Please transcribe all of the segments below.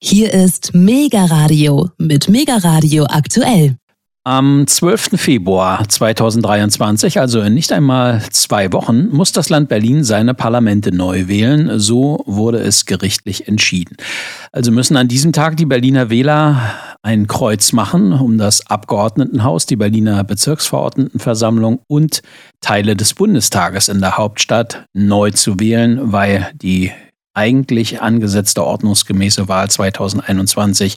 Hier ist Mega Radio mit Mega Radio aktuell. Am 12. Februar 2023, also in nicht einmal zwei Wochen, muss das Land Berlin seine Parlamente neu wählen. So wurde es gerichtlich entschieden. Also müssen an diesem Tag die Berliner Wähler ein Kreuz machen, um das Abgeordnetenhaus, die Berliner Bezirksverordnetenversammlung und Teile des Bundestages in der Hauptstadt neu zu wählen, weil die eigentlich angesetzte ordnungsgemäße Wahl 2021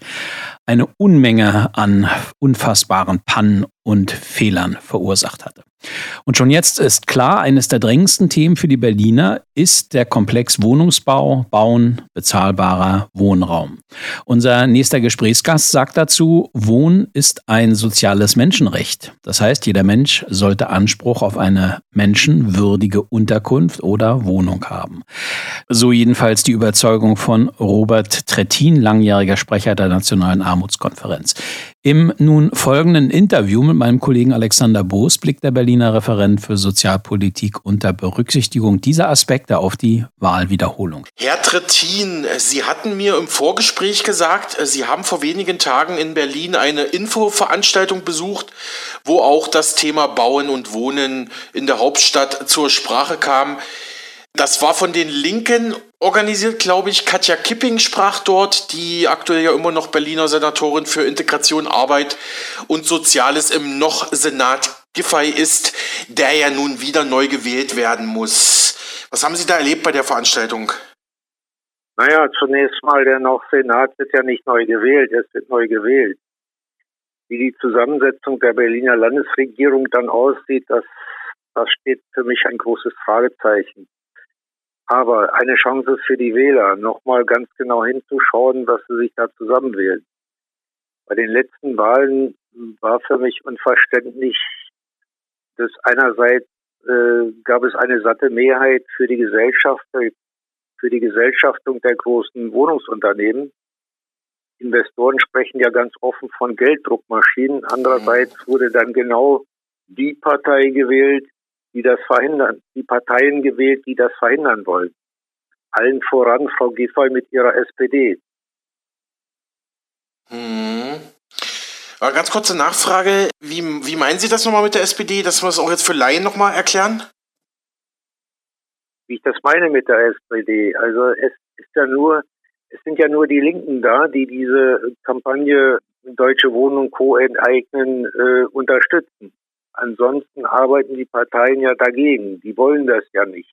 eine Unmenge an unfassbaren Pannen und Fehlern verursacht hatte. Und schon jetzt ist klar, eines der drängendsten Themen für die Berliner ist der Komplex Wohnungsbau, Bauen, bezahlbarer Wohnraum. Unser nächster Gesprächsgast sagt dazu, Wohnen ist ein soziales Menschenrecht. Das heißt, jeder Mensch sollte Anspruch auf eine menschenwürdige Unterkunft oder Wohnung haben. So jedenfalls die Überzeugung von Robert Trettin, langjähriger Sprecher der Nationalen Armutskonferenz. Im nun folgenden Interview mit meinem Kollegen Alexander Boos blickt der Berliner Referent für Sozialpolitik unter Berücksichtigung dieser Aspekte auf die Wahlwiederholung. Herr Trittin, Sie hatten mir im Vorgespräch gesagt, Sie haben vor wenigen Tagen in Berlin eine Infoveranstaltung besucht, wo auch das Thema Bauen und Wohnen in der Hauptstadt zur Sprache kam. Das war von den Linken organisiert, glaube ich. Katja Kipping sprach dort, die aktuell ja immer noch Berliner Senatorin für Integration, Arbeit und Soziales im noch Senat Giffey ist, der ja nun wieder neu gewählt werden muss. Was haben Sie da erlebt bei der Veranstaltung? Naja, zunächst mal, der noch Senat wird ja nicht neu gewählt, es wird neu gewählt. Wie die Zusammensetzung der Berliner Landesregierung dann aussieht, das, das steht für mich ein großes Fragezeichen. Aber eine Chance für die Wähler, nochmal ganz genau hinzuschauen, was sie sich da zusammenwählen. Bei den letzten Wahlen war für mich unverständlich, dass einerseits äh, gab es eine satte Mehrheit für die Gesellschaft, für die Gesellschaftung der großen Wohnungsunternehmen. Investoren sprechen ja ganz offen von Gelddruckmaschinen. Andererseits mhm. wurde dann genau die Partei gewählt, die das verhindern, die Parteien gewählt, die das verhindern wollen. Allen voran Frau Giffey mit ihrer SPD. Hm. Aber ganz kurze Nachfrage, wie, wie meinen Sie das nochmal mit der SPD, dass wir es auch jetzt für Laien nochmal erklären? Wie ich das meine mit der SPD. Also es ist ja nur, es sind ja nur die Linken da, die diese Kampagne Deutsche Wohnung Co. enteignen äh, unterstützen. Ansonsten arbeiten die Parteien ja dagegen. Die wollen das ja nicht.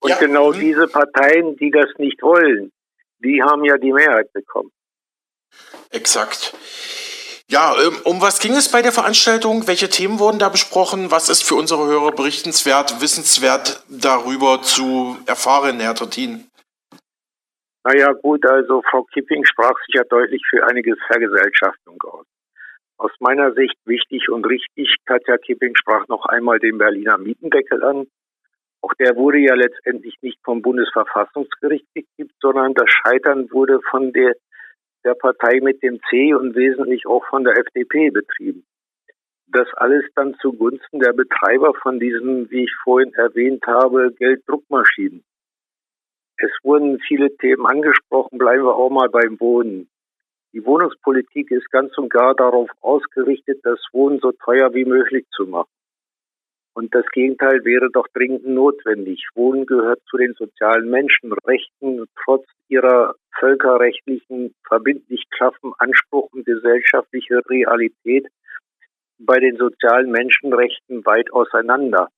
Und ja. genau mhm. diese Parteien, die das nicht wollen, die haben ja die Mehrheit bekommen. Exakt. Ja, ähm, um was ging es bei der Veranstaltung? Welche Themen wurden da besprochen? Was ist für unsere Hörer berichtenswert, wissenswert darüber zu erfahren, Herr Trittin? Naja, gut, also Frau Kipping sprach sich ja deutlich für eine Vergesellschaftung aus. Aus meiner Sicht wichtig und richtig, Katja Kipping sprach noch einmal den Berliner Mietendeckel an. Auch der wurde ja letztendlich nicht vom Bundesverfassungsgericht gekippt, sondern das Scheitern wurde von der, der Partei mit dem C und wesentlich auch von der FDP betrieben. Das alles dann zugunsten der Betreiber von diesen, wie ich vorhin erwähnt habe, Gelddruckmaschinen. Es wurden viele Themen angesprochen, bleiben wir auch mal beim Boden. Die Wohnungspolitik ist ganz und gar darauf ausgerichtet, das Wohnen so teuer wie möglich zu machen. Und das Gegenteil wäre doch dringend notwendig. Wohnen gehört zu den sozialen Menschenrechten, trotz ihrer völkerrechtlichen, verbindlich klaffen Anspruch und gesellschaftliche Realität bei den sozialen Menschenrechten weit auseinander.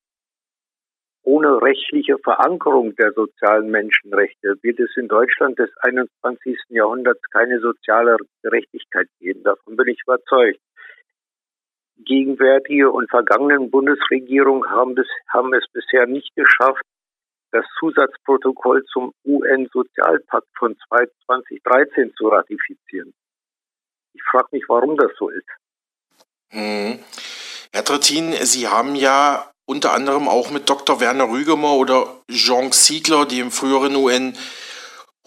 Ohne rechtliche Verankerung der sozialen Menschenrechte wird es in Deutschland des 21. Jahrhunderts keine soziale Gerechtigkeit geben. Davon bin ich überzeugt. Gegenwärtige und vergangenen Bundesregierungen haben, bis, haben es bisher nicht geschafft, das Zusatzprotokoll zum UN-Sozialpakt von 2013 zu ratifizieren. Ich frage mich, warum das so ist. Hm. Herr Trittin, Sie haben ja unter anderem auch mit Dr. Werner Rügemer oder Jean Siegler, dem früheren UN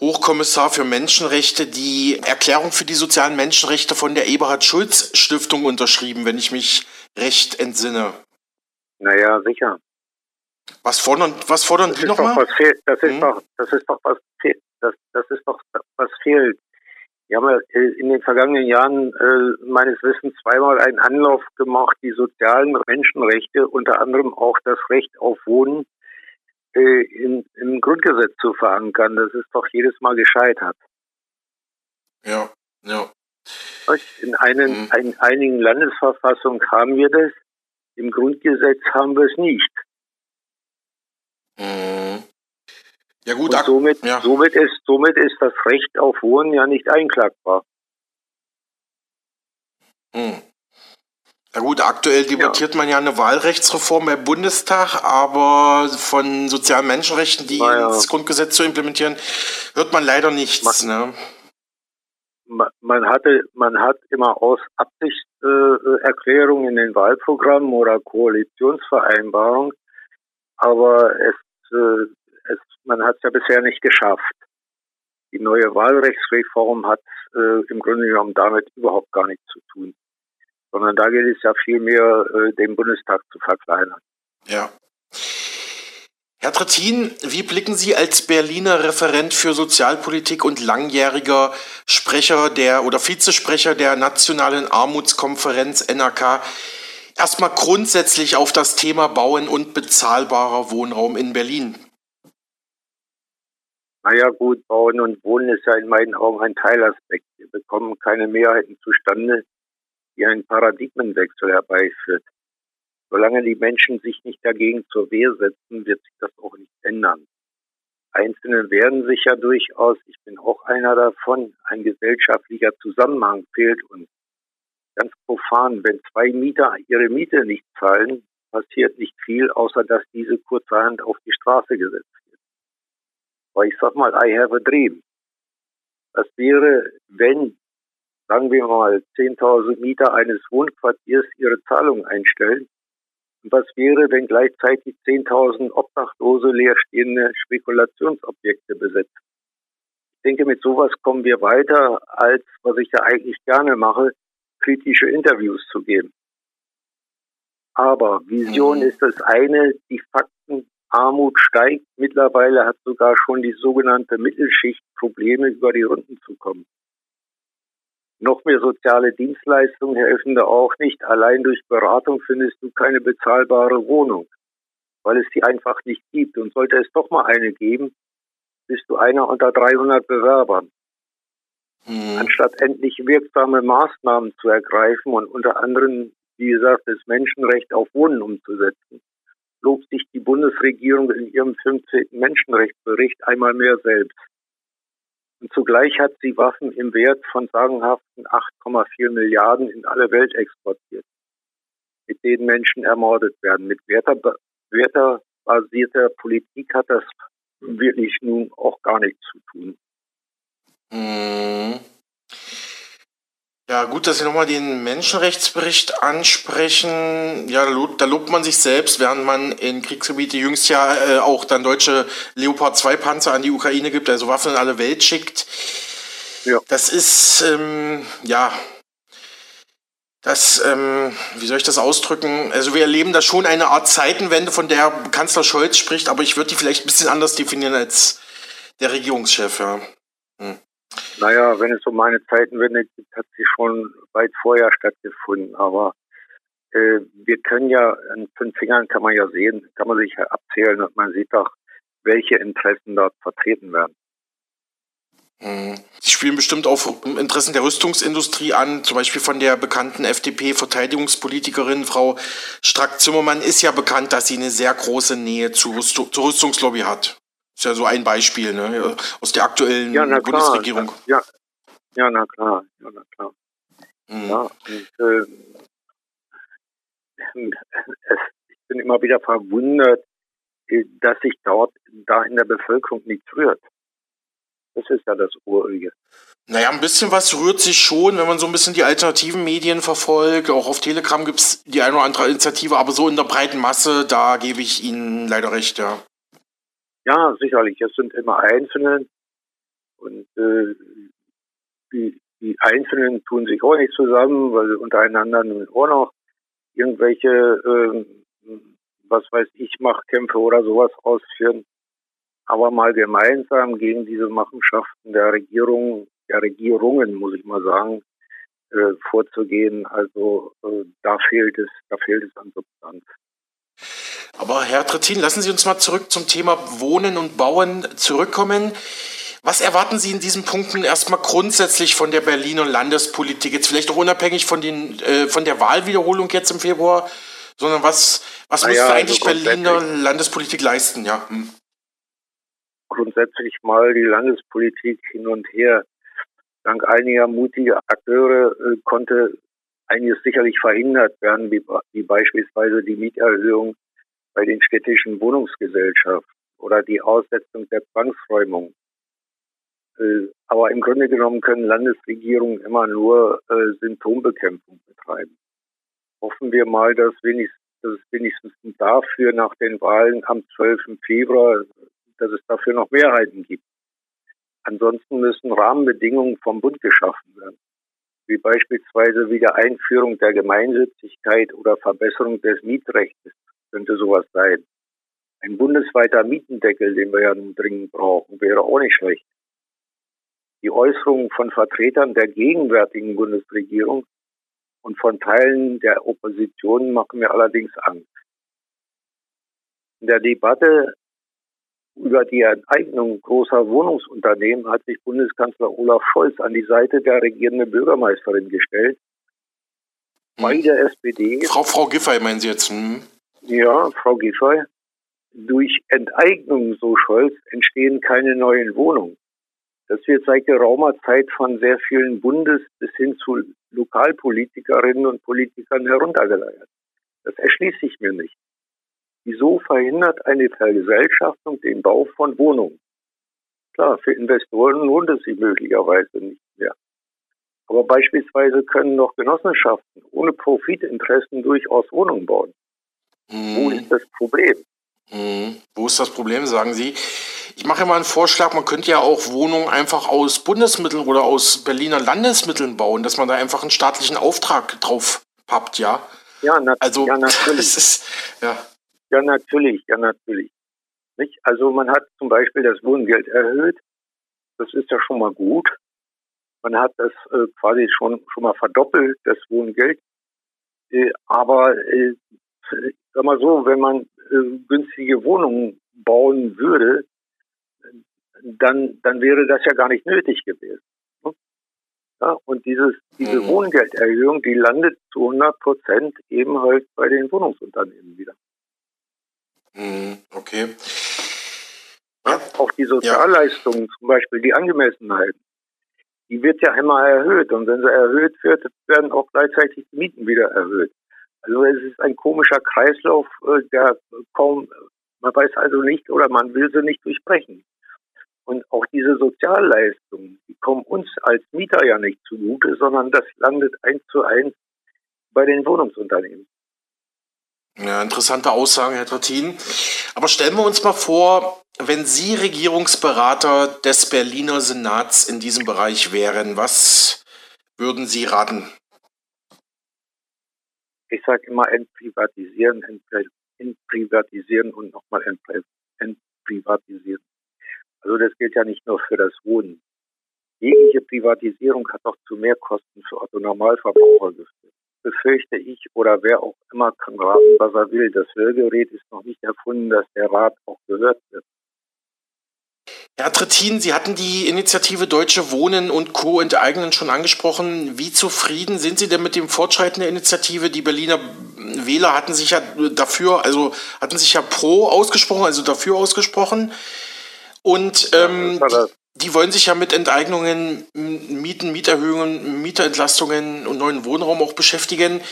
Hochkommissar für Menschenrechte, die Erklärung für die sozialen Menschenrechte von der Eberhard Schulz Stiftung unterschrieben, wenn ich mich recht entsinne. Naja, sicher. Was fordern, was fordern das die nochmal? Das ist hm? doch, das ist doch was, das, das ist doch was fehlt. Wir haben in den vergangenen Jahren äh, meines Wissens zweimal einen Anlauf gemacht, die sozialen Menschenrechte, unter anderem auch das Recht auf Wohnen, äh, in, im Grundgesetz zu verankern. Das ist doch jedes Mal gescheitert. Ja, ja. In, einen, mhm. in einigen Landesverfassungen haben wir das, im Grundgesetz haben wir es nicht. Mhm. Ja gut, Und somit, ja. somit, ist, somit ist das Recht auf Wohnen ja nicht einklagbar. Hm. Ja gut, aktuell debattiert ja. man ja eine Wahlrechtsreform im Bundestag, aber von sozialen Menschenrechten, die naja. ins Grundgesetz zu implementieren, hört man leider nichts. Man, ne? man hatte, man hat immer aus Absichtserklärungen äh, in den Wahlprogrammen oder Koalitionsvereinbarungen, aber es äh, es, man hat es ja bisher nicht geschafft. Die neue Wahlrechtsreform hat äh, im Grunde genommen damit überhaupt gar nichts zu tun. Sondern da geht es ja vielmehr, äh, den Bundestag zu verkleinern. Ja. Herr Trittin, wie blicken Sie als Berliner Referent für Sozialpolitik und langjähriger Sprecher der oder Vizesprecher der Nationalen Armutskonferenz NRK erstmal grundsätzlich auf das Thema Bauen und bezahlbarer Wohnraum in Berlin? Naja gut, Bauen und Wohnen ist ja in meinen Augen ein Teilaspekt. Wir bekommen keine Mehrheiten zustande, die einen Paradigmenwechsel herbeiführt. Solange die Menschen sich nicht dagegen zur Wehr setzen, wird sich das auch nicht ändern. Einzelne werden sich ja durchaus, ich bin auch einer davon, ein gesellschaftlicher Zusammenhang fehlt uns. Ganz profan, wenn zwei Mieter ihre Miete nicht zahlen, passiert nicht viel, außer dass diese kurzerhand auf die Straße gesetzt weil ich sag mal, I have a dream. Das wäre, wenn, sagen wir mal, 10.000 Mieter eines Wohnquartiers ihre Zahlung einstellen. Und was wäre, wenn gleichzeitig 10.000 Obdachlose leerstehende Spekulationsobjekte besetzen? Ich denke, mit sowas kommen wir weiter, als was ich ja eigentlich gerne mache, kritische Interviews zu geben. Aber Vision mhm. ist das eine, die Fakten Armut steigt. Mittlerweile hat sogar schon die sogenannte Mittelschicht Probleme, über die Runden zu kommen. Noch mehr soziale Dienstleistungen helfen da auch nicht. Allein durch Beratung findest du keine bezahlbare Wohnung, weil es die einfach nicht gibt. Und sollte es doch mal eine geben, bist du einer unter 300 Bewerbern. Mhm. Anstatt endlich wirksame Maßnahmen zu ergreifen und unter anderem, wie gesagt, das Menschenrecht auf Wohnen umzusetzen, lobt sich die Bundesregierung in ihrem 15. Menschenrechtsbericht einmal mehr selbst. Und zugleich hat sie Waffen im Wert von sagenhaften 8,4 Milliarden in alle Welt exportiert, mit denen Menschen ermordet werden. Mit werterbasierter Politik hat das wirklich nun auch gar nichts zu tun. Mhm. Ja, gut, dass Sie nochmal den Menschenrechtsbericht ansprechen. Ja, da lobt, da lobt man sich selbst, während man in Kriegsgebiete jüngst ja äh, auch dann deutsche Leopard 2 Panzer an die Ukraine gibt, also Waffen in alle Welt schickt. Ja. Das ist, ähm, ja, das, ähm, wie soll ich das ausdrücken? Also wir erleben da schon eine Art Zeitenwende, von der Kanzler Scholz spricht, aber ich würde die vielleicht ein bisschen anders definieren als der Regierungschef, ja. Hm. Naja, wenn es um eine Zeitenwende gibt, hat sie schon weit vorher stattgefunden. Aber äh, wir können ja, an fünf Fingern kann man ja sehen, kann man sich ja abzählen und man sieht doch, welche Interessen dort vertreten werden. Hm. Sie spielen bestimmt auf Interessen der Rüstungsindustrie an, zum Beispiel von der bekannten FDP-Verteidigungspolitikerin Frau Strack-Zimmermann ist ja bekannt, dass sie eine sehr große Nähe zur, Rüstungslobby hat. Ist ja so ein Beispiel ne? aus der aktuellen ja, Bundesregierung. Ja, ja, na klar. Ja, na klar. Mhm. Ja, und, äh, es, ich bin immer wieder verwundert, äh, dass sich dort da in der Bevölkerung nichts rührt. Das ist ja das Urige. Naja, ein bisschen was rührt sich schon, wenn man so ein bisschen die alternativen Medien verfolgt. Auch auf Telegram gibt es die eine oder andere Initiative, aber so in der breiten Masse, da gebe ich Ihnen leider recht, ja. Ja, sicherlich. Es sind immer Einzelne und äh, die, die Einzelnen tun sich auch nicht zusammen, weil sie untereinander nun auch noch irgendwelche, äh, was weiß ich, Machtkämpfe oder sowas ausführen. Aber mal gemeinsam gegen diese Machenschaften der Regierung der Regierungen, muss ich mal sagen, äh, vorzugehen. Also äh, da fehlt es, da fehlt es an Substanz. Aber Herr Trittin, lassen Sie uns mal zurück zum Thema Wohnen und Bauen zurückkommen. Was erwarten Sie in diesen Punkten erstmal grundsätzlich von der Berliner Landespolitik? Jetzt vielleicht auch unabhängig von, den, äh, von der Wahlwiederholung jetzt im Februar, sondern was, was naja, müsste eigentlich also Berliner Landespolitik leisten? Ja. Hm. Grundsätzlich mal die Landespolitik hin und her. Dank einiger mutiger Akteure äh, konnte einiges sicherlich verhindert werden, wie, wie beispielsweise die Mieterhöhung bei den städtischen Wohnungsgesellschaften oder die Aussetzung der Zwangsräumung. Äh, aber im Grunde genommen können Landesregierungen immer nur äh, Symptombekämpfung betreiben. Hoffen wir mal, dass, wenigstens, dass es wenigstens dafür nach den Wahlen am 12. Februar, dass es dafür noch Mehrheiten gibt. Ansonsten müssen Rahmenbedingungen vom Bund geschaffen werden, wie beispielsweise Wiedereinführung der Gemeinnützigkeit oder Verbesserung des Mietrechts könnte sowas sein. Ein bundesweiter Mietendeckel, den wir ja nun dringend brauchen, wäre auch nicht schlecht. Die Äußerungen von Vertretern der gegenwärtigen Bundesregierung und von Teilen der Opposition machen mir allerdings Angst. In der Debatte über die Enteignung großer Wohnungsunternehmen hat sich Bundeskanzler Olaf Scholz an die Seite der regierenden Bürgermeisterin gestellt. Bei der SPD. Frau, Frau Giffey meinen Sie jetzt? Hm? Ja, Frau Giffey. Durch Enteignung, so Scholz, entstehen keine neuen Wohnungen. Das wird seit geraumer Zeit von sehr vielen Bundes- bis hin zu Lokalpolitikerinnen und Politikern heruntergeleiert. Das erschließt sich mir nicht. Wieso verhindert eine Vergesellschaftung den Bau von Wohnungen? Klar, für Investoren lohnt es sich möglicherweise nicht mehr. Aber beispielsweise können doch Genossenschaften ohne Profitinteressen durchaus Wohnungen bauen. Mhm. Wo ist das Problem? Mhm. Wo ist das Problem, sagen Sie? Ich mache mal einen Vorschlag, man könnte ja auch Wohnungen einfach aus Bundesmitteln oder aus Berliner Landesmitteln bauen, dass man da einfach einen staatlichen Auftrag drauf pappt, ja? Ja, na also, ja natürlich. Ist, ja. ja, natürlich, ja, natürlich. Nicht? Also man hat zum Beispiel das Wohngeld erhöht. Das ist ja schon mal gut. Man hat das äh, quasi schon, schon mal verdoppelt, das Wohngeld. Äh, aber äh, sag mal so, wenn man äh, günstige Wohnungen bauen würde, dann, dann wäre das ja gar nicht nötig gewesen. Ne? Ja, und dieses, diese mhm. Wohngelderhöhung, die landet zu 100 Prozent eben halt bei den Wohnungsunternehmen wieder. Mhm, okay. Ja, auch die Sozialleistungen, ja. zum Beispiel die Angemessenheit, die wird ja immer erhöht. Und wenn sie erhöht wird, werden auch gleichzeitig die Mieten wieder erhöht. Also es ist ein komischer Kreislauf, äh, der kaum, man weiß also nicht oder man will sie nicht durchbrechen. Und auch diese Sozialleistungen, die kommen uns als Mieter ja nicht zugute, sondern das landet eins zu eins bei den Wohnungsunternehmen. Ja, interessante Aussagen, Herr Trattin. Aber stellen wir uns mal vor, wenn Sie Regierungsberater des Berliner Senats in diesem Bereich wären, was würden Sie raten? Ich sage immer entprivatisieren, entprivatisieren und nochmal entprivatisieren. Also das gilt ja nicht nur für das Wohnen. Jegliche Privatisierung hat doch zu Mehrkosten für Otto Normalverbraucher geführt. Befürchte ich oder wer auch immer kann raten, was er will. Das Hörgerät ist noch nicht erfunden, dass der Rat auch gehört wird. Herr Trittin, Sie hatten die Initiative Deutsche Wohnen und Co. enteignen schon angesprochen. Wie zufrieden sind Sie denn mit dem Fortschreiten der Initiative? Die Berliner Wähler hatten sich ja dafür, also hatten sich ja pro ausgesprochen, also dafür ausgesprochen. Und ähm, die, die, wollen sich ja mit Enteignungen, Mieten, Mieterhöhungen, Mieterentlastungen und neuen Wohnraum auch beschäftigen.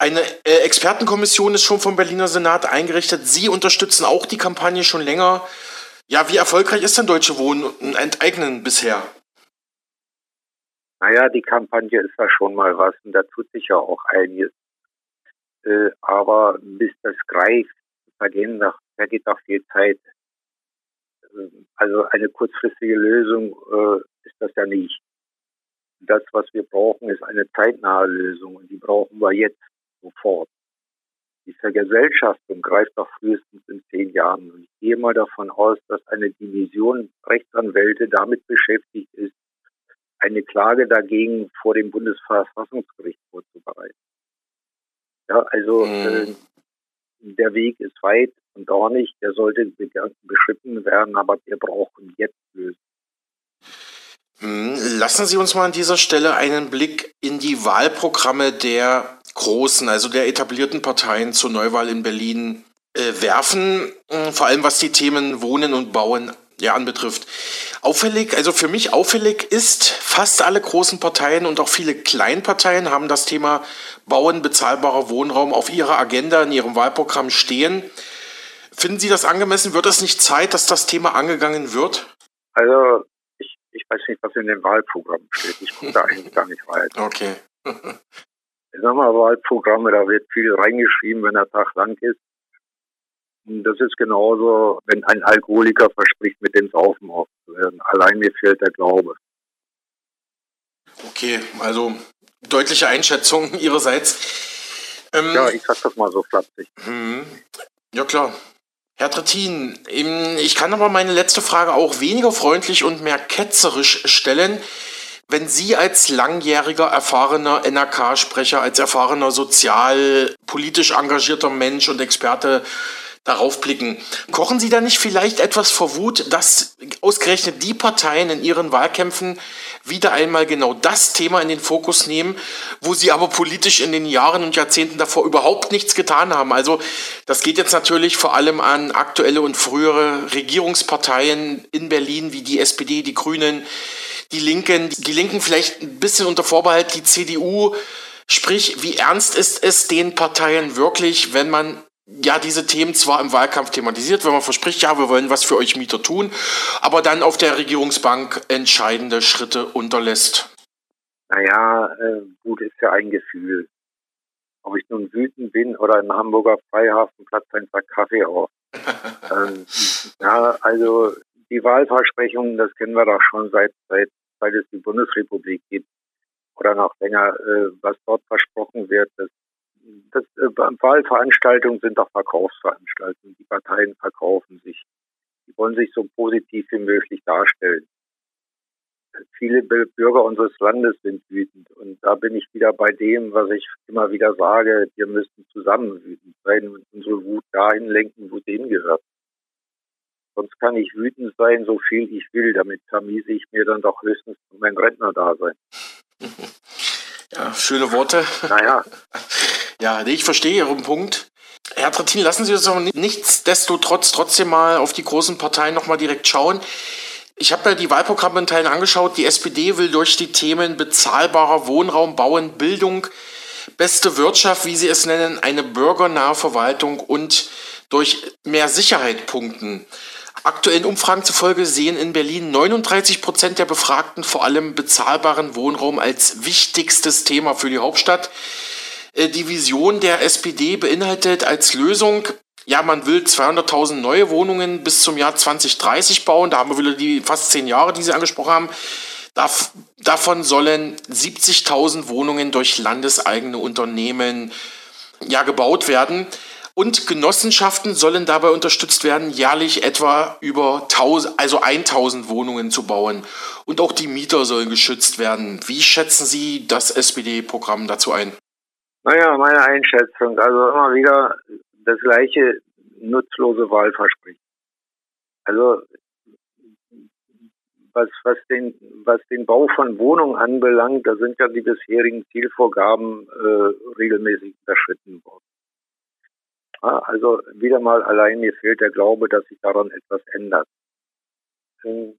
Eine äh, Expertenkommission ist schon vom Berliner Senat eingerichtet. Sie unterstützen auch die Kampagne schon länger. Ja, wie erfolgreich ist denn Deutsche Wohnen Enteignen bisher? Naja, die Kampagne ist ja schon mal was und da tut sich ja auch einiges. Äh, aber bis das greift, vergehen noch, vergeht noch viel Zeit. Also eine kurzfristige Lösung äh, ist das ja nicht. Das, was wir brauchen, ist eine zeitnahe Lösung und die brauchen wir jetzt sofort. Die Vergesellschaftung greift doch frühestens in zehn Jahren. Und ich gehe mal davon aus, dass eine Division Rechtsanwälte damit beschäftigt ist, eine Klage dagegen vor dem Bundesverfassungsgericht vorzubereiten. Ja, also mhm. äh, der Weg ist weit und dornig, der sollte beschritten werden, aber wir brauchen jetzt Lösungen. Hm, lassen Sie uns mal an dieser Stelle einen Blick in die Wahlprogramme der großen, also der etablierten Parteien zur Neuwahl in Berlin äh, werfen, hm, vor allem was die Themen Wohnen und Bauen ja, anbetrifft. Auffällig, also für mich auffällig ist, fast alle großen Parteien und auch viele Kleinparteien haben das Thema Bauen bezahlbarer Wohnraum auf ihrer Agenda in ihrem Wahlprogramm stehen. Finden Sie das angemessen? Wird es nicht Zeit, dass das Thema angegangen wird? Also ich, ich weiß nicht, was in dem Wahlprogramm steht. Ich komme da eigentlich gar nicht weiter. Okay. ich sag mal, Wahlprogramme, da wird viel reingeschrieben, wenn der Tag lang ist. Das ist genauso, wenn ein Alkoholiker verspricht, mit dem Saufen aufzuhören. Allein mir fehlt der Glaube. Okay, also deutliche Einschätzung Ihrerseits. Ähm, ja, ich sag das mal so flapsig. Mhm. Ja, klar. Herr Trittin, ich kann aber meine letzte Frage auch weniger freundlich und mehr ketzerisch stellen. Wenn Sie als langjähriger, erfahrener NRK-Sprecher, als erfahrener sozial, politisch engagierter Mensch und Experte darauf blicken. Kochen Sie da nicht vielleicht etwas vor Wut, dass ausgerechnet die Parteien in ihren Wahlkämpfen wieder einmal genau das Thema in den Fokus nehmen, wo sie aber politisch in den Jahren und Jahrzehnten davor überhaupt nichts getan haben. Also das geht jetzt natürlich vor allem an aktuelle und frühere Regierungsparteien in Berlin wie die SPD, die Grünen, die Linken, die Linken vielleicht ein bisschen unter Vorbehalt, die CDU. Sprich, wie ernst ist es den Parteien wirklich, wenn man ja diese Themen zwar im Wahlkampf thematisiert, wenn man verspricht, ja, wir wollen was für euch Mieter tun, aber dann auf der Regierungsbank entscheidende Schritte unterlässt. Naja, äh, gut ist ja ein Gefühl. Ob ich nun wütend bin oder im Hamburger Freihafenplatz ein Sack Kaffee auf. ähm, ja, also die Wahlversprechungen, das kennen wir doch schon seit, seit, seit es die Bundesrepublik gibt oder noch länger, äh, was dort versprochen wird, das das, äh, Wahlveranstaltungen sind doch Verkaufsveranstaltungen. Die Parteien verkaufen sich. Die wollen sich so positiv wie möglich darstellen. Viele Bürger unseres Landes sind wütend. Und da bin ich wieder bei dem, was ich immer wieder sage. Wir müssen zusammen wütend sein und unsere Wut dahin lenken, wo sie hingehört. Sonst kann ich wütend sein, so viel ich will. Damit vermiese ich mir dann doch höchstens mein Rentnerdasein. Ja, schöne Worte. Naja. Ja, ich verstehe Ihren Punkt. Herr Trittin, lassen Sie uns aber nichtsdestotrotz trotzdem mal auf die großen Parteien nochmal direkt schauen. Ich habe mir die Wahlprogramme in Teilen angeschaut. Die SPD will durch die Themen bezahlbarer Wohnraum, Bauen, Bildung, beste Wirtschaft, wie sie es nennen, eine bürgernahe Verwaltung und durch mehr Sicherheit punkten. Aktuellen Umfragen zufolge sehen in Berlin 39 Prozent der Befragten vor allem bezahlbaren Wohnraum als wichtigstes Thema für die Hauptstadt. Äh, die Vision der SPD beinhaltet als Lösung, ja, man will 200.000 neue Wohnungen bis zum Jahr 2030 bauen. Da haben wir wieder die fast zehn Jahre, die Sie angesprochen haben. davon sollen 70.000 Wohnungen durch landeseigene Unternehmen ja, gebaut werden. Und Genossenschaften sollen dabei unterstützt werden, jährlich etwa über 1000, also 1000 Wohnungen zu bauen. Und auch die Mieter sollen geschützt werden. Wie schätzen Sie das SPD-Programm dazu ein? Naja, meine Einschätzung, also immer wieder das gleiche nutzlose Wahlversprechen. Also was, was, den, was den Bau von Wohnungen anbelangt, da sind ja die bisherigen Zielvorgaben äh, regelmäßig unterschritten worden. Also wieder mal allein mir fehlt der Glaube, dass sich daran etwas ändert. Ähm,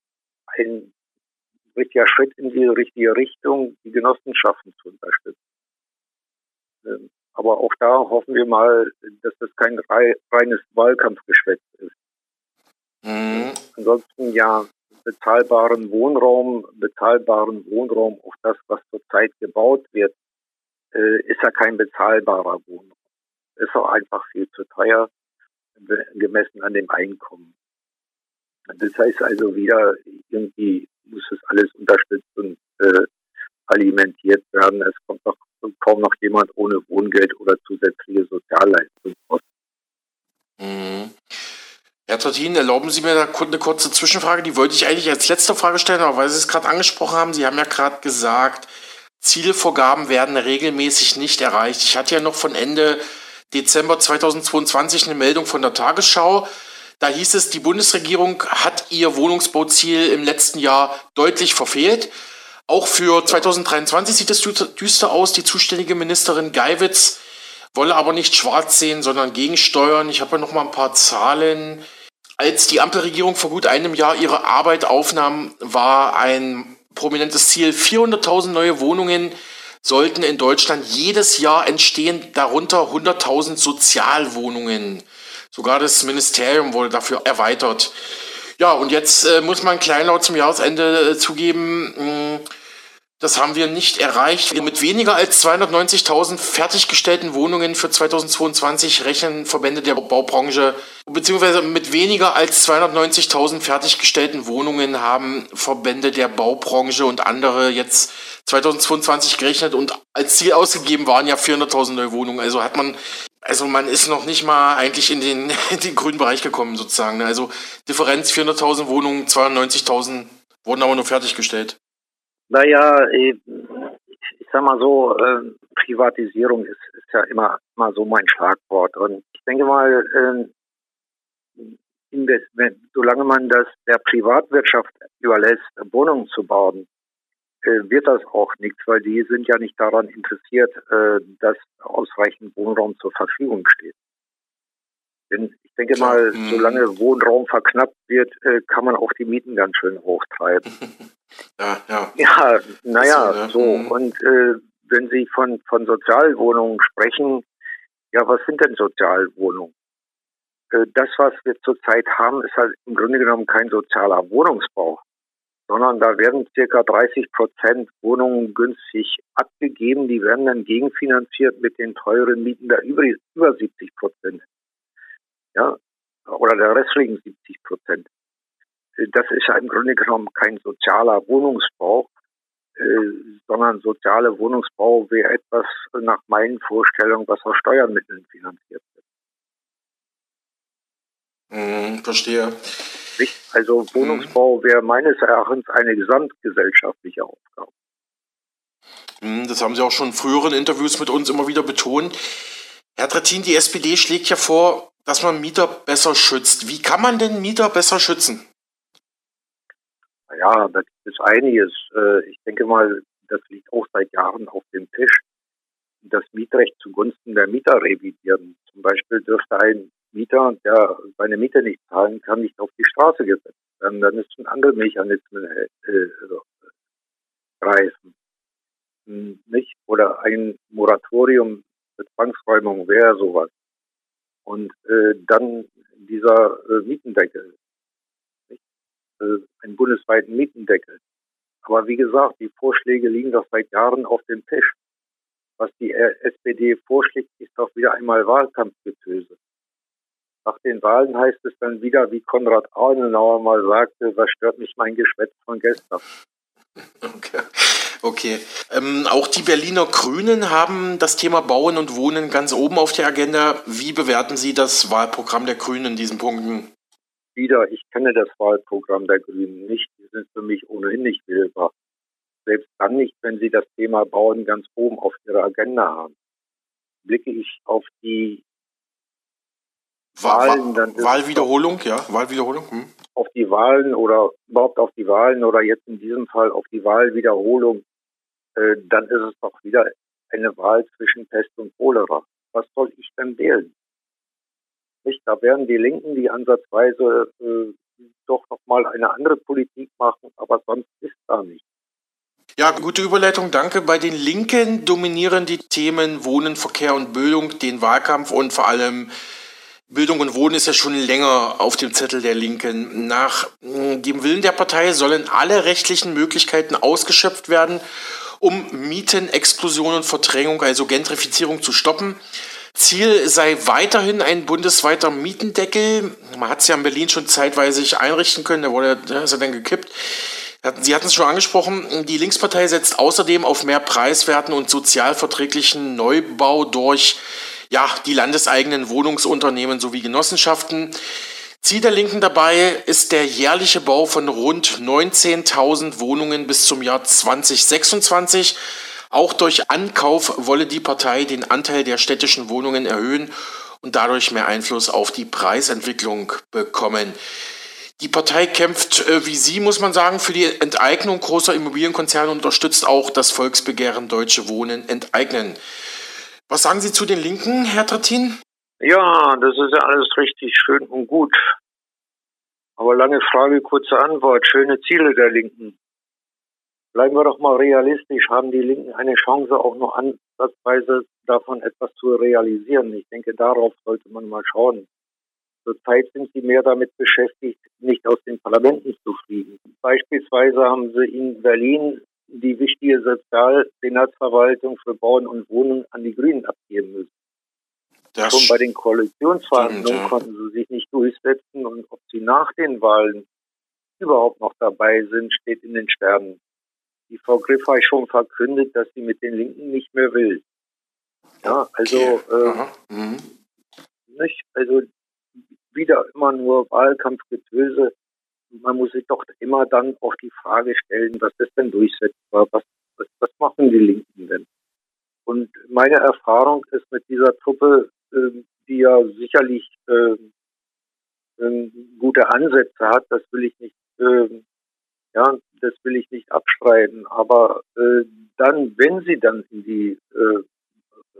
ein richtiger Schritt in die richtige Richtung, die Genossenschaften zu unterstützen. Ähm, aber auch da hoffen wir mal, dass das kein reines Wahlkampfgeschwätz ist. Mhm. Ansonsten ja, bezahlbaren Wohnraum, bezahlbaren Wohnraum, auch das, was zurzeit gebaut wird, äh, ist ja kein bezahlbarer Wohnraum. Ist auch einfach viel zu teuer, gemessen an dem Einkommen. Das heißt also wieder, irgendwie muss es alles unterstützt und äh, alimentiert werden. Es kommt noch kaum noch jemand ohne Wohngeld oder zusätzliche Sozialleistungen aus. Mhm. Herr Trattin, erlauben Sie mir da eine kurze Zwischenfrage. Die wollte ich eigentlich als letzte Frage stellen, aber weil Sie es gerade angesprochen haben, Sie haben ja gerade gesagt, Zielvorgaben werden regelmäßig nicht erreicht. Ich hatte ja noch von Ende Dezember 2022 eine Meldung von der Tagesschau. Da hieß es, die Bundesregierung hat ihr Wohnungsbauziel im letzten Jahr deutlich verfehlt. Auch für 2023 sieht es düster aus. Die zuständige Ministerin Geiwitz wolle aber nicht schwarz sehen, sondern gegensteuern. Ich habe ja noch mal ein paar Zahlen. Als die Ampelregierung vor gut einem Jahr ihre Arbeit aufnahm, war ein prominentes Ziel, 400.000 neue Wohnungen sollten in Deutschland jedes Jahr entstehen, darunter 100.000 Sozialwohnungen. Sogar das Ministerium wurde dafür erweitert. Ja, und jetzt äh, muss man kleinlaut zum Jahresende äh, zugeben, mh, das haben wir nicht erreicht. Mit weniger als 290.000 fertiggestellten Wohnungen für 2022 rechnen Verbände der Baubranche, beziehungsweise mit weniger als 290.000 fertiggestellten Wohnungen haben Verbände der Baubranche und andere jetzt 2022 gerechnet und als Ziel ausgegeben waren ja 400.000 neue Wohnungen. Also hat man, also man ist noch nicht mal eigentlich in den, in den grünen Bereich gekommen sozusagen. Also Differenz 400.000 Wohnungen, 290.000 wurden aber nur fertiggestellt. Naja, äh, ich sag mal so, äh, Privatisierung ist, ist ja immer, immer so mein Schlagwort. Und ich denke mal, äh, wenn, solange man das der Privatwirtschaft überlässt, Wohnungen zu bauen, wird das auch nichts, weil die sind ja nicht daran interessiert, dass ausreichend Wohnraum zur Verfügung steht. Denn ich denke mal, hm. solange Wohnraum verknappt wird, kann man auch die Mieten ganz schön hochtreiben. Ja, ja. Ja, naja, so. Ne? so. Mhm. Und äh, wenn Sie von, von Sozialwohnungen sprechen, ja, was sind denn Sozialwohnungen? Äh, das, was wir zurzeit haben, ist halt im Grunde genommen kein sozialer Wohnungsbau, sondern da werden circa 30 Prozent Wohnungen günstig abgegeben. Die werden dann gegenfinanziert mit den teuren Mieten der über, über 70 Prozent. Ja, oder der restlichen 70 Prozent das ist ja im Grunde genommen kein sozialer Wohnungsbau, äh, sondern soziale Wohnungsbau wäre etwas nach meinen Vorstellungen, was aus Steuermitteln finanziert wird. Hm, verstehe. Also Wohnungsbau wäre meines Erachtens eine gesamtgesellschaftliche Aufgabe. Hm, das haben Sie auch schon in früheren Interviews mit uns immer wieder betont. Herr Trattin, die SPD schlägt ja vor, dass man Mieter besser schützt. Wie kann man denn Mieter besser schützen? Ja, da gibt es einiges. Äh, ich denke mal, das liegt auch seit Jahren auf dem Tisch. Das Mietrecht zugunsten der Mieter revidieren. Zum Beispiel dürfte ein Mieter, der seine Miete nicht zahlen kann, nicht auf die Straße gesetzt werden. Dann müssten andere Mechanismen äh, also, greifen. Hm, nicht? Oder ein Moratorium für Zwangsräumung wäre sowas. Und äh, dann dieser äh, Mietendeckel äh, einen bundesweiten Mietendeckel. Aber wie gesagt, die Vorschläge liegen doch seit Jahren auf dem Tisch. Was die SPD vorschlägt, ist doch wieder einmal Wahlkampfgetöse. Nach den Wahlen heißt es dann wieder, wie Konrad Adenauer mal sagte, was stört mich mein Geschwätz von gestern. Okay. Okay. Ähm, auch die Berliner Grünen haben das Thema Bauen und Wohnen ganz oben auf der Agenda. Wie bewerten Sie das Wahlprogramm der Grünen in diesen Punkten? wieder, ich kenne das Wahlprogramm der Grünen nicht. Die sind für mich ohnehin nicht wählbar. Selbst dann nicht, wenn sie das Thema Bauen ganz oben auf ihrer Agenda haben. Blicke ich auf die Wahlen, dann Wahlwiederholung, ja, Wahlwiederholung. Hm. Auf die Wahlen oder überhaupt auf die Wahlen oder jetzt in diesem Fall auf die Wahlwiederholung, äh, dann ist es doch wieder eine Wahl zwischen Pest und Cholera. Was soll ich denn wählen? Nicht? Da werden die Linken, die ansatzweise äh, doch nochmal eine andere Politik machen, aber sonst ist da nicht. Ja, gute Überleitung, danke. Bei den Linken dominieren die Themen Wohnen, Verkehr und Bildung den Wahlkampf und vor allem Bildung und Wohnen ist ja schon länger auf dem Zettel der Linken. Nach hm, dem Willen der Partei sollen alle rechtlichen Möglichkeiten ausgeschöpft werden, um Mietenexplosion und Verdrängung, also Gentrifizierung zu stoppen. Ziel sei weiterhin ein bundesweiter Mietendeckel. Man hat es ja in Berlin schon zeitweise einrichten können, da wurde da ist er dann gekippt. Sie hatten es schon angesprochen, die Linkspartei setzt außerdem auf mehr preiswerten und sozialverträglichen Neubau durch ja, die landeseigenen Wohnungsunternehmen sowie Genossenschaften. Ziel der Linken dabei ist der jährliche Bau von rund 19.000 Wohnungen bis zum Jahr 2026. Auch durch Ankauf wolle die Partei den Anteil der städtischen Wohnungen erhöhen und dadurch mehr Einfluss auf die Preisentwicklung bekommen. Die Partei kämpft, äh, wie Sie, muss man sagen, für die Enteignung großer Immobilienkonzerne und unterstützt auch das Volksbegehren Deutsche Wohnen enteignen. Was sagen Sie zu den Linken, Herr Trittin? Ja, das ist ja alles richtig schön und gut. Aber lange Frage, kurze Antwort. Schöne Ziele der Linken. Bleiben wir doch mal realistisch. Haben die Linken eine Chance, auch noch ansatzweise davon etwas zu realisieren? Ich denke, darauf sollte man mal schauen. Zurzeit sind sie mehr damit beschäftigt, nicht aus den Parlamenten zu fliegen. Beispielsweise haben sie in Berlin die wichtige Sozialsenatsverwaltung für Bauen und Wohnen an die Grünen abgeben müssen. Das Schon bei den Koalitionsverhandlungen stimmt, ja. konnten sie sich nicht durchsetzen und ob sie nach den Wahlen überhaupt noch dabei sind, steht in den Sternen. Die Frau Griffey schon verkündet, dass sie mit den Linken nicht mehr will. Ja, also, okay. äh, mhm. nicht, also wieder immer nur Wahlkampfgetöse. Man muss sich doch immer dann auch die Frage stellen, was ist denn durchsetzbar? Was, was, was machen die Linken denn? Und meine Erfahrung ist mit dieser Truppe, äh, die ja sicherlich äh, äh, gute Ansätze hat, das will ich nicht, ähm, ja, das will ich nicht abstreiten. Aber äh, dann, wenn sie dann in die äh,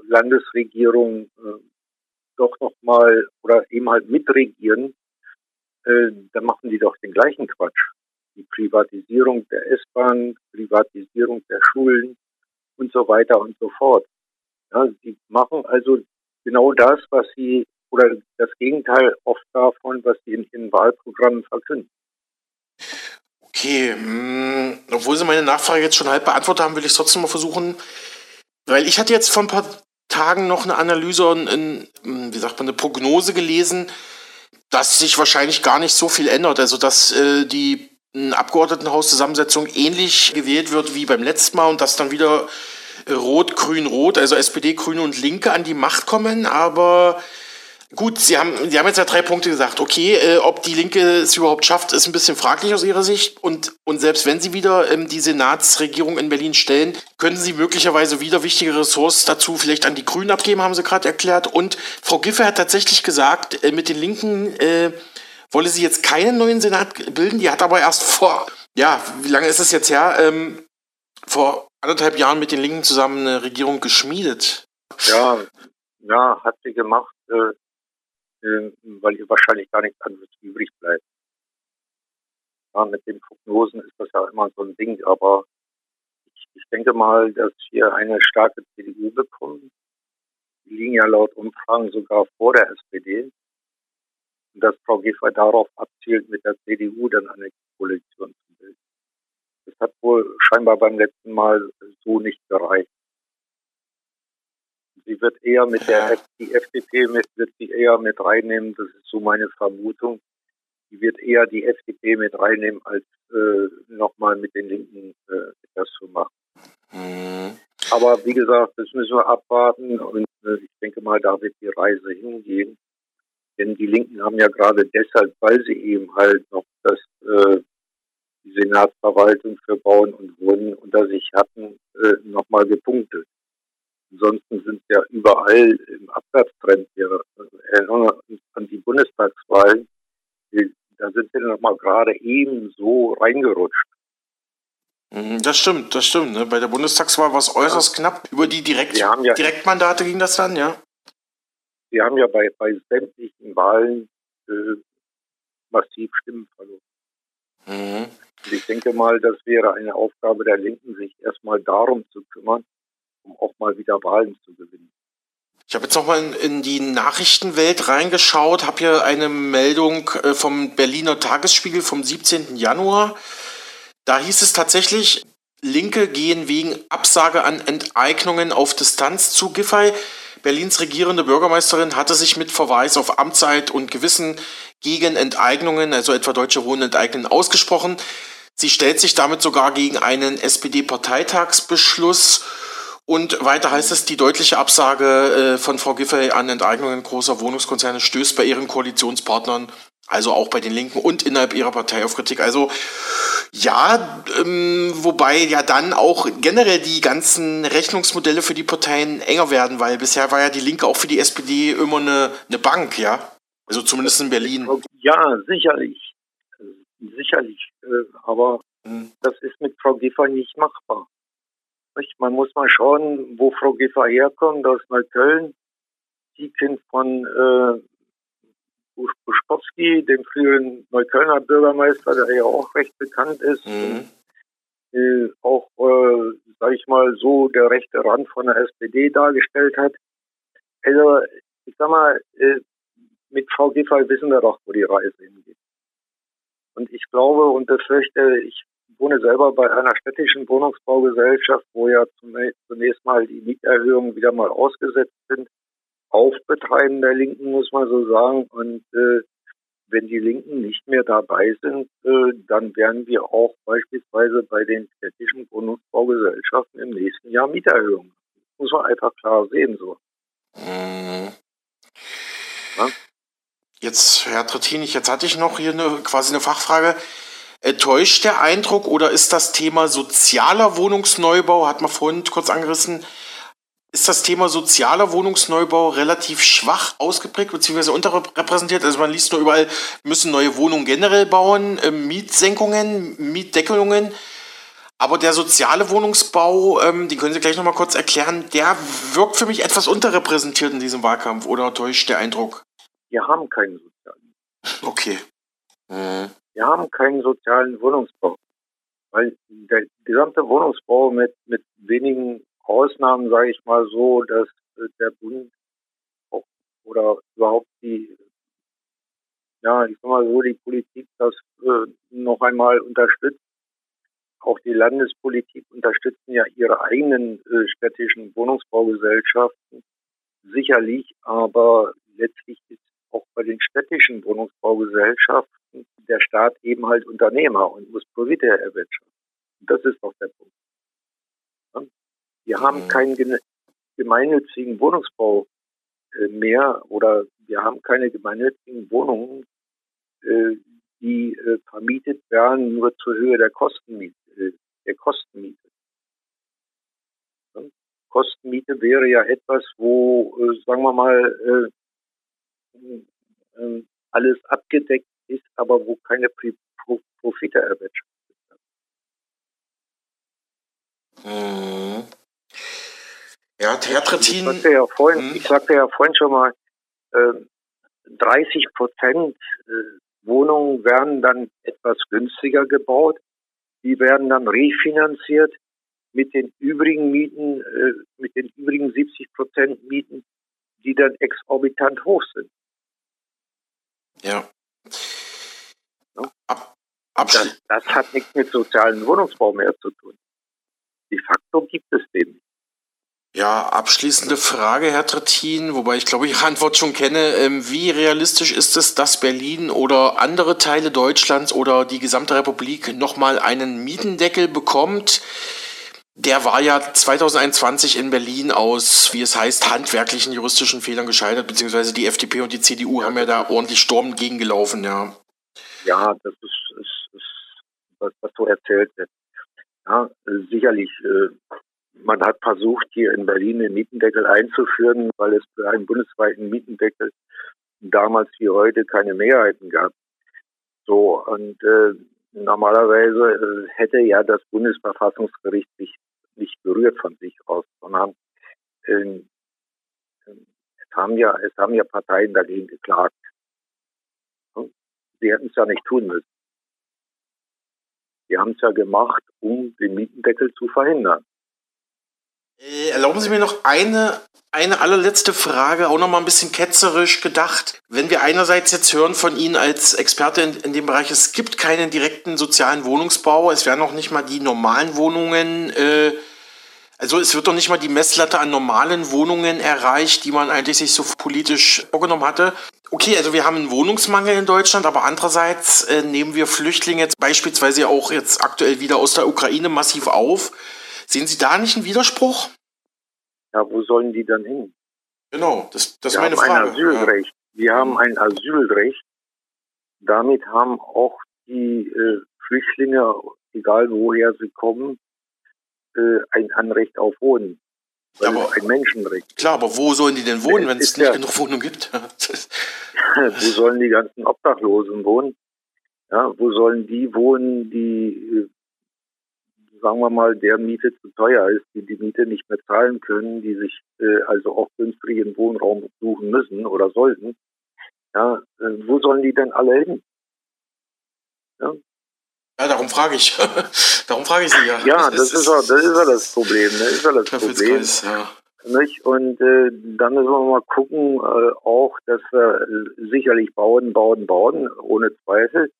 Landesregierung äh, doch nochmal oder eben halt mitregieren, äh, dann machen die doch den gleichen Quatsch. Die Privatisierung der S-Bahn, Privatisierung der Schulen und so weiter und so fort. Ja, sie machen also genau das, was sie oder das Gegenteil oft davon, was sie in ihren Wahlprogrammen verkünden. Okay, hm, obwohl Sie meine Nachfrage jetzt schon halb beantwortet haben, will ich es trotzdem mal versuchen. Weil ich hatte jetzt vor ein paar Tagen noch eine Analyse und ein, wie sagt man, eine Prognose gelesen, dass sich wahrscheinlich gar nicht so viel ändert. Also dass äh, die Abgeordnetenhauszusammensetzung ähnlich gewählt wird wie beim letzten Mal und dass dann wieder Rot, Grün, Rot, also SPD, Grüne und Linke an die Macht kommen. Aber Gut, Sie haben, Sie haben jetzt ja drei Punkte gesagt. Okay, äh, ob die Linke es überhaupt schafft, ist ein bisschen fraglich aus Ihrer Sicht. Und, und selbst wenn Sie wieder ähm, die Senatsregierung in Berlin stellen, können Sie möglicherweise wieder wichtige Ressourcen dazu vielleicht an die Grünen abgeben, haben Sie gerade erklärt. Und Frau Giffey hat tatsächlich gesagt, äh, mit den Linken äh, wolle sie jetzt keinen neuen Senat bilden. Die hat aber erst vor, ja, wie lange ist es jetzt her, ähm, vor anderthalb Jahren mit den Linken zusammen eine Regierung geschmiedet. Ja, ja, hat sie gemacht. Äh, äh, weil ihr wahrscheinlich gar nichts anderes übrig bleibt. Ja, mit den Prognosen ist das ja immer so ein Ding, aber ich, ich denke mal, dass wir eine starke CDU bekommen. Die liegen ja laut Umfragen sogar vor der SPD. Und dass Frau Giffey darauf abzielt, mit der CDU dann eine Koalition zu bilden. Das hat wohl scheinbar beim letzten Mal so nicht gereicht. Sie wird eher mit der die FDP mit, wird sie eher mit reinnehmen, das ist so meine Vermutung. Die wird eher die FDP mit reinnehmen, als äh, nochmal mit den Linken äh, das zu machen. Mhm. Aber wie gesagt, das müssen wir abwarten und äh, ich denke mal, da wird die Reise hingehen. Denn die Linken haben ja gerade deshalb, weil sie eben halt noch das äh, die Senatsverwaltung für Bauen und Wohnen unter sich hatten, äh, nochmal gepunktet. Ansonsten sind ja überall im Abwärtstrend. Wir erinnern uns an die Bundestagswahlen. Da sind wir nochmal gerade eben so reingerutscht. Mhm, das stimmt, das stimmt. Ne? Bei der Bundestagswahl war es äußerst ja. knapp. Über die Direkt ja, Direktmandate ging das dann, ja? Wir haben ja bei, bei sämtlichen Wahlen äh, massiv Stimmen verloren. Mhm. Ich denke mal, das wäre eine Aufgabe der Linken, sich erstmal darum zu kümmern, um auch mal wieder Wahlen zu gewinnen. Ich habe jetzt nochmal in, die Nachrichtenwelt reingeschaut, habe hier eine Meldung äh, vom Berliner Tagesspiegel vom 17. Januar. Da hieß es tatsächlich, Linke gehen wegen Absage an Enteignungen auf Distanz zu Giffey. Berlins regierende Bürgermeisterin hatte sich mit Verweis auf Amtszeit und Gewissen gegen Enteignungen, also etwa Deutsche Wohnen enteignen, ausgesprochen. Sie stellt sich damit sogar gegen einen SPD-Parteitagsbeschluss und weiter heißt es, die deutliche Absage äh, von Frau Giffey an Enteignungen großer Wohnungskonzerne stößt bei ihren Koalitionspartnern Also auch bei den Linken und innerhalb ihrer Partei auf Kritik. Also ja, ähm, wobei ja dann auch generell die ganzen Rechnungsmodelle für die Parteien enger werden, weil bisher war ja die Linke auch für die SPD immer eine, eine Bank, ja. Also zumindest in Berlin. Ja, sicherlich. Sicherlich. Äh, aber hm. das ist mit Frau Giffer nicht machbar. Man muss mal schauen, wo Frau Giffer herkommt, aus Neukölln. Sie Kind von äh, Buschkowski, dem früheren Neuköllner Bürgermeister, der ja auch recht bekannt ist. Mhm. Äh, auch, äh, sag ich mal, so der rechte Rand von der SPD dargestellt hat. Also, ich sag mal, äh, mit Frau Giffey wissen wir doch, wo die Reise hingeht. Und ich glaube und befürchte, ich wohne selber bei einer städtischen Wohnungsbaugesellschaft, wo ja zunächst mal die Mieterhöhungen wieder mal ausgesetzt sind. Aufbetreiben der Linken, muss man so sagen. Und äh, wenn die Linken nicht mehr dabei sind, äh, dann werden wir auch beispielsweise bei den städtischen Wohnungsbaugesellschaften im nächsten Jahr Mieterhöhungen. Das muss man einfach klar sehen so. Mhm. Ja? Jetzt, Herr Trittinich, jetzt hatte ich noch hier eine, quasi eine Fachfrage. Täuscht der Eindruck oder ist das Thema sozialer Wohnungsneubau, hat man vorhin kurz angerissen, ist das Thema sozialer Wohnungsneubau relativ schwach ausgeprägt bzw. unterrepräsentiert. Also man liest nur überall, müssen neue Wohnungen generell bauen, äh, Mietsenkungen, Mietdeckelungen. Aber der soziale Wohnungsbau, ähm, den können Sie gleich nochmal kurz erklären, der wirkt für mich etwas unterrepräsentiert in diesem Wahlkampf oder täuscht der Eindruck? Wir haben keinen sozialen. Okay. Mhm. Wir haben keinen sozialen Wohnungsbau. Weil der gesamte Wohnungsbau mit, mit wenigen Ausnahmen, sage ich mal so, dass der Bund oder überhaupt die, ja, ich sag mal so, die Politik das äh, noch einmal unterstützt. Auch die Landespolitik unterstützen ja ihre eigenen äh, städtischen Wohnungsbaugesellschaften sicherlich, aber letztlich ist auch bei den städtischen Wohnungsbaugesellschaften der Staat eben halt Unternehmer und muss Profite erwirtschaften. Das ist doch der Punkt. Wir haben mhm. keinen gemeinnützigen Wohnungsbau äh, mehr oder wir haben keine gemeinnützigen Wohnungen, äh, die äh, vermietet werden nur zur Höhe der Kostenmiete. Der Kostenmiete. Kostenmiete wäre ja etwas, wo, sagen wir mal, alles abgedeckt ist, aber wo keine Profite erwirtschaftet werden. Mhm. Ja, Theatretin. Ich sagte ja vorhin, hm. ich sagte ja vorhin schon mal, äh, 30 Prozent äh, Wohnungen werden dann etwas günstiger gebaut. Die werden dann refinanziert mit den übrigen Mieten, äh, mit den übrigen 70 Prozent Mieten, die dann exorbitant hoch sind. Ja. Ab, das, das hat nichts mit sozialen Wohnungsbau mehr zu tun. De facto gibt es den nicht. Ja, abschließende Frage, Herr Trittin, wobei ich glaube, Ihre Antwort schon kenne. Ähm, wie realistisch ist es, dass Berlin oder andere Teile Deutschlands oder die gesamte Republik nochmal einen Mietendeckel bekommt? Der war ja 2021 in Berlin aus, wie es heißt, handwerklichen juristischen Fehlern gescheitert, beziehungsweise die FDP und die CDU haben ja da ordentlich Sturm gegengelaufen, ja. Ja, das ist, ist, ist was, was so erzählt wird. Ja, sicherlich äh, man hat versucht, hier in Berlin den Mietendeckel einzuführen, weil es für einen bundesweiten Mietendeckel damals wie heute keine Mehrheiten gab. So, und äh, normalerweise äh, hätte ja das Bundesverfassungsgericht sich nicht berührt von sich aus, sondern äh, es haben ja, es haben ja Parteien dagegen geklagt. Sie hätten es ja nicht tun müssen. Sie haben es ja gemacht, um den Mietendeckel zu verhindern. Äh, erlauben Sie mir noch eine, eine allerletzte Frage, auch noch mal ein bisschen ketzerisch gedacht. Wenn wir einerseits jetzt hören von Ihnen als Experte in, in dem Bereich, es gibt keinen direkten sozialen Wohnungsbau, es werden noch nicht mal die normalen Wohnungen, äh, also es wird doch nicht mal die Messlatte an normalen Wohnungen erreicht, die man eigentlich sich so politisch vorgenommen hatte. Okay, also wir haben einen Wohnungsmangel in Deutschland, aber andererseits äh, nehmen wir Flüchtlinge jetzt beispielsweise auch jetzt aktuell wieder aus der Ukraine massiv auf. Sehen Sie da nicht einen Widerspruch? Ja, wo sollen die dann hin? Genau, das, das ist meine Frage. Ein Asylrecht. Ja. Wir haben ein Asylrecht damit haben auch die äh, Flüchtlinge, egal woher sie kommen, äh, ein Anrecht auf Wohnen. Ja, aber, ein Menschenrecht. Klar, aber wo sollen die denn wohnen, wenn es nicht ja, genug Wohnungen gibt? wo sollen die ganzen Obdachlosen wohnen? Ja, wo sollen die wohnen, die, äh, sagen wir mal, der Miete zu teuer ist, die die Miete nicht mehr zahlen können, die sich äh, also auch günstigen Wohnraum suchen müssen oder sollten? Ja, äh, wo sollen die denn alle hin? Ja, darum frage ich. darum frage ich Sie ja. Ja, das, das ist, ja, das ist ja das Problem. Das ist ja das Problem. Ja. Nicht? Und äh, dann müssen wir mal gucken, äh, auch, dass wir sicherlich bauen, bauen, bauen, ohne Zweifel.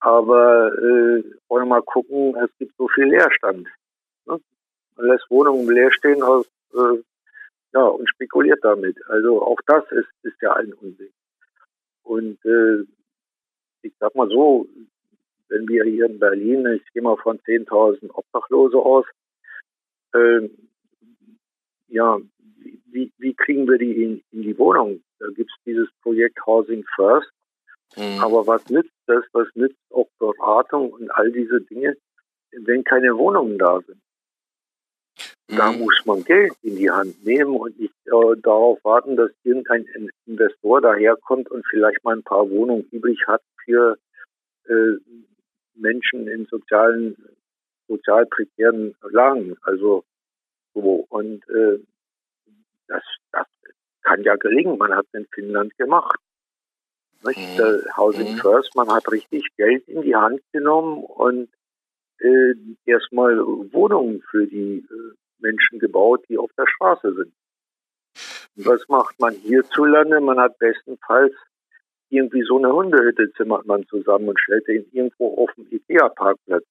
Aber äh, wollen wir mal gucken, es gibt so viel Leerstand. Ne? Man lässt Wohnungen leer stehen aus, äh, ja, und spekuliert damit. Also auch das ist, ist ja ein Unsinn. Und äh, ich sag mal so, wenn wir hier in Berlin, ich gehe mal von 10.000 Obdachlose aus, äh, ja, wie, wie kriegen wir die in, in die Wohnung? Da gibt es dieses Projekt Housing First. Mhm. Aber was nützt das? Was nützt auch Beratung und all diese Dinge, wenn keine Wohnungen da sind? Mhm. Da muss man Geld in die Hand nehmen und nicht äh, darauf warten, dass irgendein Investor daherkommt und vielleicht mal ein paar Wohnungen übrig hat für äh, Menschen in sozialen, sozial prekären Lagen. Also so. Und äh, das, das kann ja gelingen. Man hat es in Finnland gemacht. Nicht? Mhm. Housing mhm. First, man hat richtig Geld in die Hand genommen und äh, erstmal Wohnungen für die äh, Menschen gebaut, die auf der Straße sind. Und was macht man hierzulande? Man hat bestenfalls irgendwie so eine Hundehütte zimmert man zusammen und stellt den irgendwo auf dem Ikea-Parkplatz.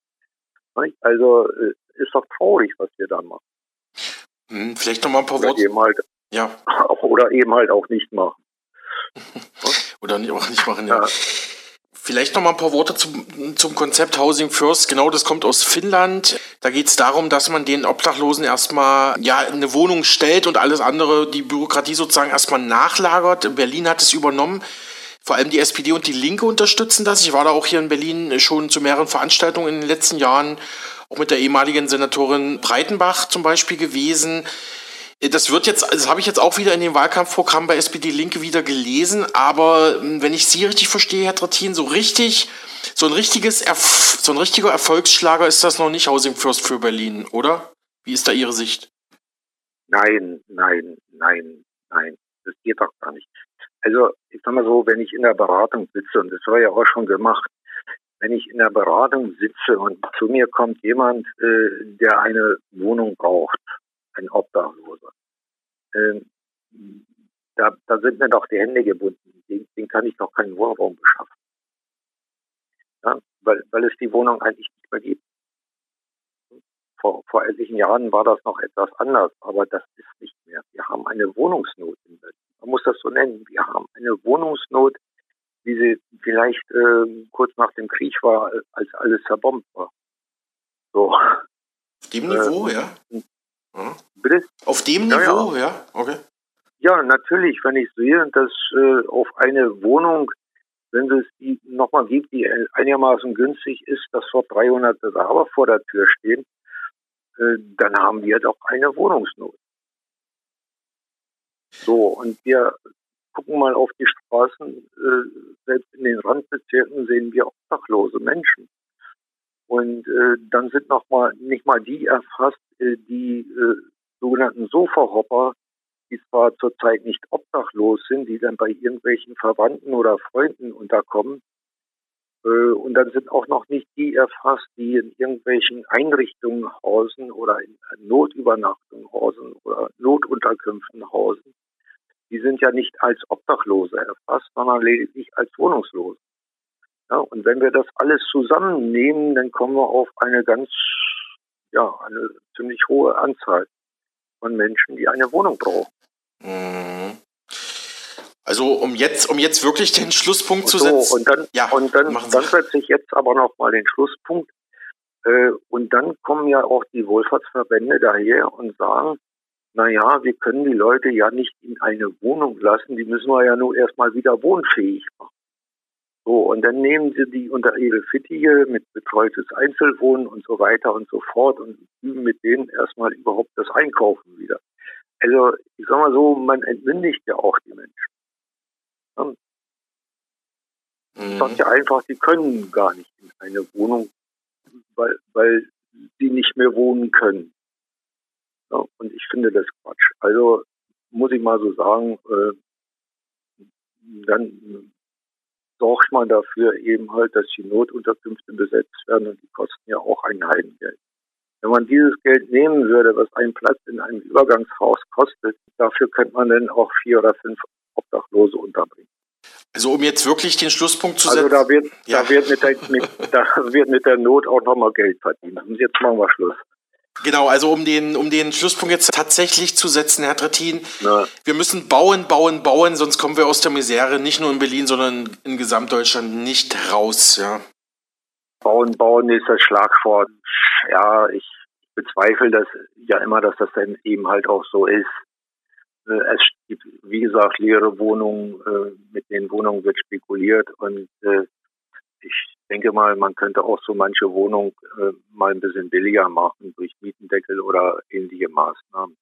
Also äh, ist doch traurig, was wir da machen. Hm, vielleicht noch mal ein paar Worte. Halt, ja. Oder eben halt auch nicht machen. oder auch nicht machen, ja. ja. Vielleicht noch mal ein paar Worte zum, zum Konzept Housing First. Genau, das kommt aus Finnland. Da geht es darum, dass man den Obdachlosen erstmal ja, eine Wohnung stellt und alles andere, die Bürokratie sozusagen erstmal nachlagert. Berlin hat es übernommen. Vor allem die SPD und die Linke unterstützen das. Ich war da auch hier in Berlin schon zu mehreren Veranstaltungen in den letzten Jahren, auch mit der ehemaligen Senatorin Breitenbach zum Beispiel gewesen. Das wird jetzt, das habe ich jetzt auch wieder in dem Wahlkampfprogramm bei SPD Linke wieder gelesen, aber hm, wenn ich Sie richtig verstehe, Herr Trattin, so richtig, so ein richtiges, Erf so ein richtiger Erfolgsschlager ist das noch nicht Housing First für Berlin, oder? Wie ist da Ihre Sicht? Nein, nein, nein, nein. Das geht doch gar nicht. Also, ich sag mal so, wenn ich in der Beratung sitze, und das war ja auch schon gemacht, wenn ich in der Beratung sitze und zu mir kommt jemand, äh, der eine Wohnung braucht, ein Obdachloser. Ähm, da, da sind mir doch die Hände gebunden. Den, den kann ich doch keinen Wohnraum beschaffen. Ja, weil, weil es die Wohnung eigentlich nicht mehr gibt. Vor, vor etlichen Jahren war das noch etwas anders, aber das ist nicht mehr. Wir haben eine Wohnungsnot in Berlin. Man muss das so nennen. Wir haben eine Wohnungsnot, wie sie vielleicht äh, kurz nach dem Krieg war, als alles zerbombt war. So. Auf dem Niveau, äh, ja? Mhm. Bitte? Auf dem ja, Niveau, ja. ja. Okay. Ja, natürlich, wenn ich sehe, dass äh, auf eine Wohnung, wenn es die nochmal gibt, die einigermaßen günstig ist, dass vor 300 Bewerber vor der Tür stehen, äh, dann haben wir doch eine Wohnungsnot. So, und wir gucken mal auf die Straßen, äh, selbst in den Randbezirken sehen wir obdachlose Menschen. Und äh, dann sind noch mal nicht mal die erfasst, äh, die äh, sogenannten Sofa-Hopper, die zwar zurzeit nicht obdachlos sind, die dann bei irgendwelchen Verwandten oder Freunden unterkommen. Äh, und dann sind auch noch nicht die erfasst, die in irgendwelchen Einrichtungen hausen oder in Notübernachtungen hausen oder Notunterkünften hausen. Die sind ja nicht als Obdachlose erfasst, sondern lediglich als Wohnungslose. Ja, und wenn wir das alles zusammennehmen, dann kommen wir auf eine ganz, ja, eine ziemlich hohe Anzahl von Menschen, die eine Wohnung brauchen. Mhm. Also um jetzt, um jetzt wirklich den Schlusspunkt zu so, setzen. Und dann, ja, und dann, dann setze ich jetzt aber noch mal den Schlusspunkt. Äh, und dann kommen ja auch die Wohlfahrtsverbände daher und sagen, na ja, wir können die Leute ja nicht in eine Wohnung lassen, die müssen wir ja nur erstmal wieder wohnfähig machen. So, und dann nehmen sie die unter ihre Fittiche mit betreutes Einzelwohnen und so weiter und so fort und üben mit denen erstmal überhaupt das Einkaufen wieder. Also, ich sag mal so, man entmündigt ja auch die Menschen. Ja. Mhm. Sagt ja einfach, die können gar nicht in eine Wohnung, weil, weil sie nicht mehr wohnen können. Ja, und ich finde das Quatsch. Also muss ich mal so sagen, äh, dann sorgt man dafür eben halt, dass die Notunterkünfte besetzt werden und die kosten ja auch ein Heimgeld. Wenn man dieses Geld nehmen würde, was ein Platz in einem Übergangshaus kostet, dafür könnte man dann auch vier oder fünf Obdachlose unterbringen. Also um jetzt wirklich den Schlusspunkt zu setzen. Also da wird, ja. da wird, mit der, mit, da wird mit der Not auch nochmal Geld verdient. Und jetzt machen wir Schluss. Genau, also um den, um den Schlusspunkt jetzt tatsächlich zu setzen, Herr Trittin, ja. wir müssen bauen, bauen, bauen, sonst kommen wir aus der Misere nicht nur in Berlin, sondern in Gesamtdeutschland nicht raus, ja. Bauen, bauen ist das Schlagwort. Ja, ich bezweifle das ja immer, dass das dann eben halt auch so ist. Äh, es gibt, wie gesagt, leere Wohnungen, äh, mit den Wohnungen wird spekuliert und äh, ich denke mal, man könnte auch so manche Wohnung äh, mal ein bisschen billiger machen durch Mietendeckel oder ähnliche Maßnahmen.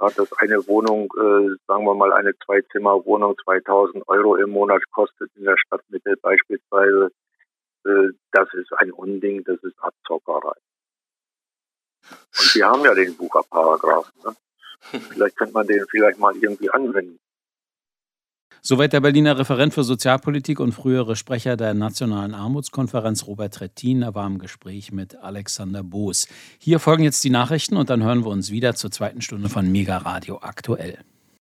Ja, dass eine Wohnung, äh, sagen wir mal eine Zwei-Zimmer-Wohnung 2000 Euro im Monat kostet in der Stadtmitte beispielsweise, äh, das ist ein Unding, das ist Abzockerei. Und wir haben ja den Bucherparagraphen. Ne? Vielleicht könnte man den vielleicht mal irgendwie anwenden. Soweit der Berliner Referent für Sozialpolitik und frühere Sprecher der Nationalen Armutskonferenz Robert Trettin. Er war im Gespräch mit Alexander Boos. Hier folgen jetzt die Nachrichten und dann hören wir uns wieder zur zweiten Stunde von Mega Radio aktuell.